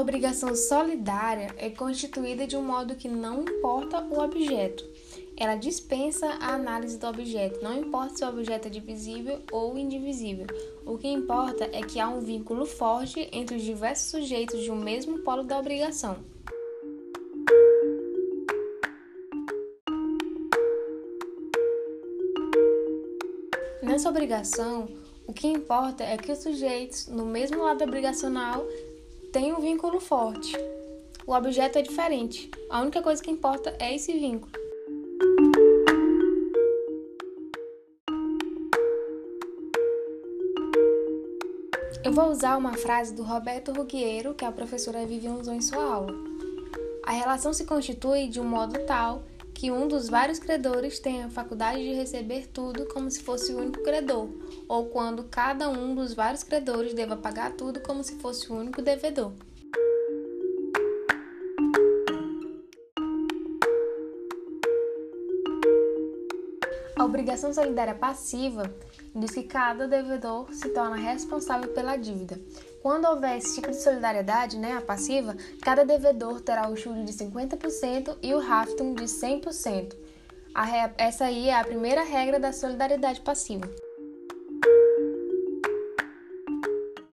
Obrigação solidária é constituída de um modo que não importa o objeto. Ela dispensa a análise do objeto, não importa se o objeto é divisível ou indivisível. O que importa é que há um vínculo forte entre os diversos sujeitos de um mesmo polo da obrigação. Nessa obrigação, o que importa é que os sujeitos, no mesmo lado obrigacional, têm um vínculo forte. O objeto é diferente. A única coisa que importa é esse vínculo. Eu vou usar uma frase do Roberto Ruggiero, que a professora Vivian usou em sua aula. A relação se constitui de um modo tal que um dos vários credores tem a faculdade de receber tudo como se fosse o único credor, ou quando cada um dos vários credores deva pagar tudo como se fosse o único devedor. Obrigação solidária passiva diz que cada devedor se torna responsável pela dívida. Quando houver esse tipo de solidariedade, né, a passiva, cada devedor terá o juro de 50% e o rafting de 100%. A, essa aí é a primeira regra da solidariedade passiva.